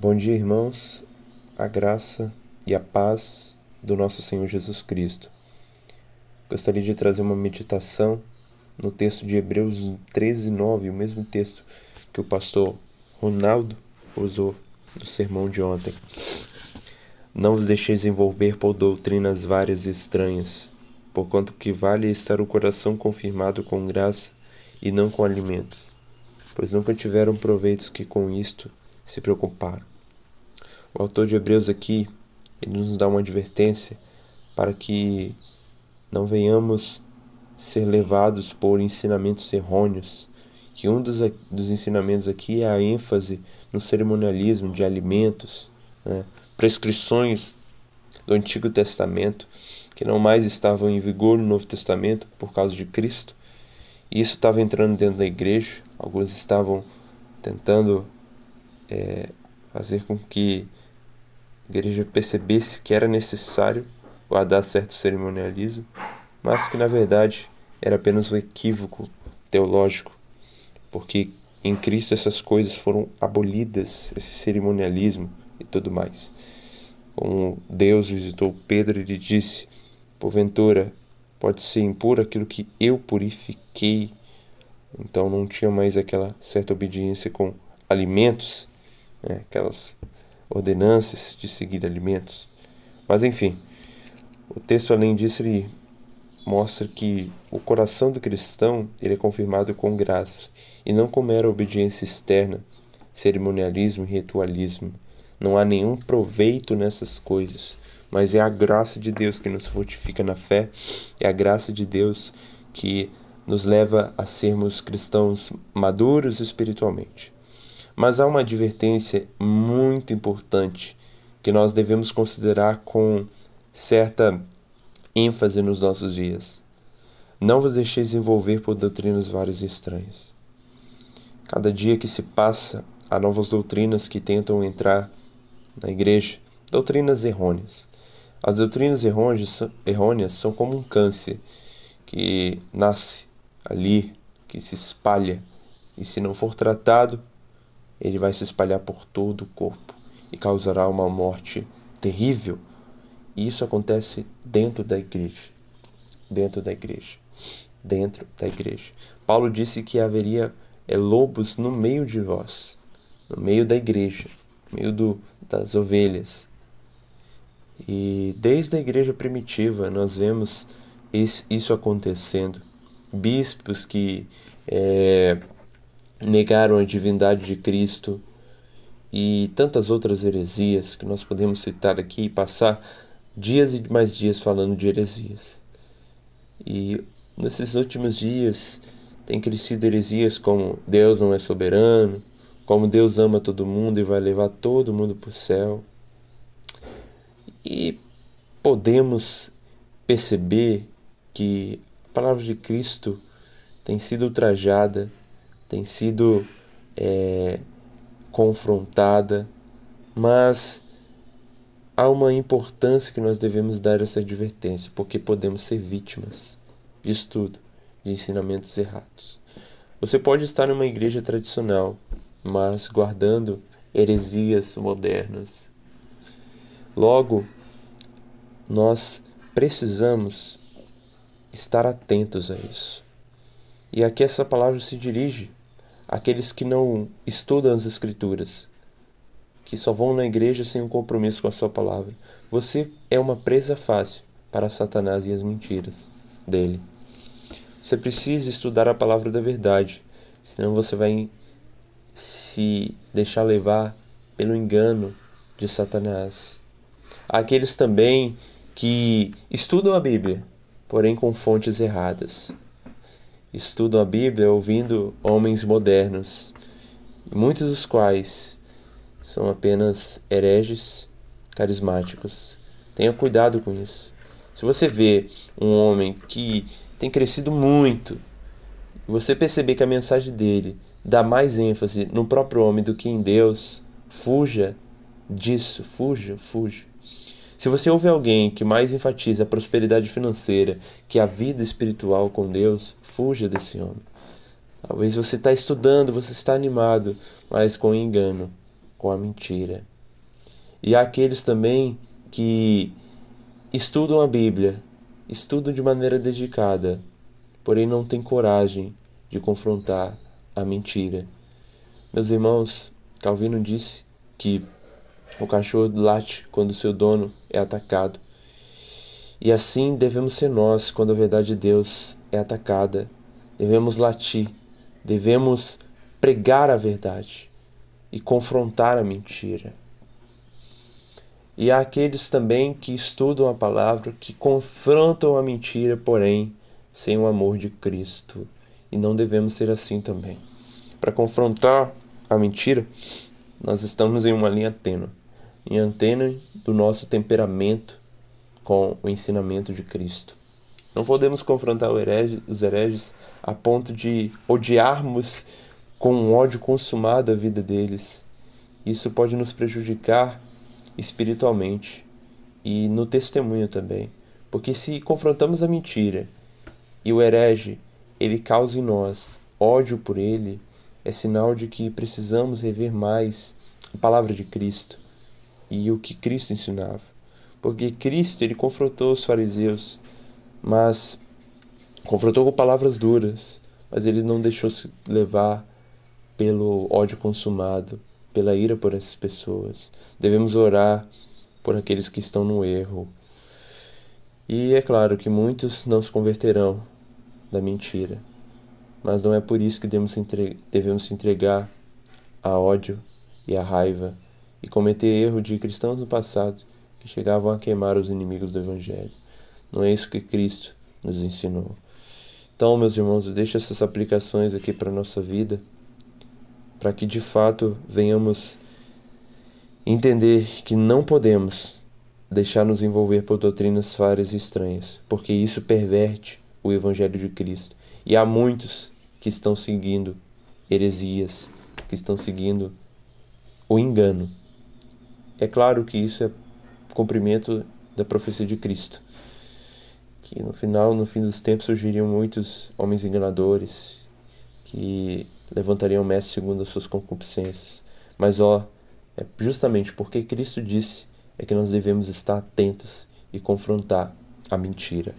Bom dia, irmãos. A graça e a paz do nosso Senhor Jesus Cristo. Gostaria de trazer uma meditação no texto de Hebreus 13, 9, o mesmo texto que o pastor Ronaldo usou no sermão de ontem. Não vos deixeis envolver por doutrinas várias e estranhas, porquanto que vale estar o coração confirmado com graça e não com alimentos, pois nunca tiveram proveitos que com isto se preocuparam. O autor de Hebreus aqui ele nos dá uma advertência para que não venhamos ser levados por ensinamentos errôneos. Que um dos, dos ensinamentos aqui é a ênfase no cerimonialismo de alimentos, né? prescrições do Antigo Testamento que não mais estavam em vigor no Novo Testamento por causa de Cristo. E isso estava entrando dentro da igreja. Alguns estavam tentando é, fazer com que igreja percebesse que era necessário guardar certo cerimonialismo, mas que na verdade era apenas um equívoco teológico, porque em Cristo essas coisas foram abolidas, esse cerimonialismo e tudo mais. Como Deus visitou Pedro e lhe disse: Porventura, pode ser impuro aquilo que eu purifiquei. Então não tinha mais aquela certa obediência com alimentos, né? aquelas ordenanças de seguir alimentos. Mas enfim, o texto além disso ele mostra que o coração do cristão ele é confirmado com graça e não com mera obediência externa, cerimonialismo e ritualismo. Não há nenhum proveito nessas coisas, mas é a graça de Deus que nos fortifica na fé, é a graça de Deus que nos leva a sermos cristãos maduros espiritualmente. Mas há uma advertência muito importante que nós devemos considerar com certa ênfase nos nossos dias. Não vos deixeis envolver por doutrinas várias e estranhas. Cada dia que se passa, há novas doutrinas que tentam entrar na igreja, doutrinas errôneas. As doutrinas errôneas são como um câncer que nasce ali, que se espalha, e se não for tratado, ele vai se espalhar por todo o corpo e causará uma morte terrível. E isso acontece dentro da igreja. Dentro da igreja. Dentro da igreja. Paulo disse que haveria é, lobos no meio de vós, no meio da igreja, no meio do, das ovelhas. E desde a igreja primitiva nós vemos isso acontecendo. Bispos que é, negaram a divindade de Cristo e tantas outras heresias que nós podemos citar aqui e passar dias e mais dias falando de heresias. E nesses últimos dias tem crescido heresias como Deus não é soberano, como Deus ama todo mundo e vai levar todo mundo para o céu. E podemos perceber que a palavra de Cristo tem sido ultrajada tem sido é, confrontada, mas há uma importância que nós devemos dar a essa advertência, porque podemos ser vítimas disso tudo, de ensinamentos errados. Você pode estar numa igreja tradicional, mas guardando heresias modernas. Logo, nós precisamos estar atentos a isso. E aqui essa palavra se dirige aqueles que não estudam as Escrituras, que só vão na igreja sem um compromisso com a Sua palavra. Você é uma presa fácil para Satanás e as mentiras dele. Você precisa estudar a palavra da verdade, senão você vai se deixar levar pelo engano de Satanás. Há aqueles também que estudam a Bíblia, porém com fontes erradas estudam a Bíblia ouvindo homens modernos, muitos dos quais são apenas hereges carismáticos. Tenha cuidado com isso. Se você vê um homem que tem crescido muito, e você perceber que a mensagem dele dá mais ênfase no próprio homem do que em Deus, fuja disso, fuja, fuja. Se você ouve alguém que mais enfatiza a prosperidade financeira que a vida espiritual com Deus, fuja desse homem. Talvez você está estudando, você está animado, mas com engano. com a mentira. E há aqueles também que estudam a Bíblia, estudam de maneira dedicada, porém não têm coragem de confrontar a mentira. Meus irmãos, Calvino disse que o cachorro late quando seu dono é atacado. E assim devemos ser nós quando a verdade de Deus é atacada. Devemos latir, devemos pregar a verdade e confrontar a mentira. E há aqueles também que estudam a palavra, que confrontam a mentira, porém sem o amor de Cristo. E não devemos ser assim também. Para confrontar a mentira, nós estamos em uma linha tênue em antena do nosso temperamento com o ensinamento de Cristo. Não podemos confrontar os hereges a ponto de odiarmos com um ódio consumado a vida deles. Isso pode nos prejudicar espiritualmente e no testemunho também. Porque se confrontamos a mentira e o herege, ele causa em nós ódio por ele, é sinal de que precisamos rever mais a palavra de Cristo e o que Cristo ensinava. Porque Cristo ele confrontou os fariseus, mas confrontou com palavras duras, mas ele não deixou se levar pelo ódio consumado, pela ira por essas pessoas. Devemos orar por aqueles que estão no erro. E é claro que muitos não se converterão da mentira, mas não é por isso que devemos se entregar a ódio e a raiva e cometer erro de cristãos no passado que chegavam a queimar os inimigos do Evangelho. Não é isso que Cristo nos ensinou. Então, meus irmãos, deixe essas aplicações aqui para a nossa vida, para que de fato venhamos entender que não podemos deixar nos envolver por doutrinas falhas e estranhas, porque isso perverte o Evangelho de Cristo. E há muitos que estão seguindo heresias, que estão seguindo o engano. É claro que isso é cumprimento da profecia de Cristo, que no final, no fim dos tempos, surgiriam muitos homens enganadores que levantariam mestre segundo as suas concupiscências. Mas ó, é justamente porque Cristo disse é que nós devemos estar atentos e confrontar a mentira.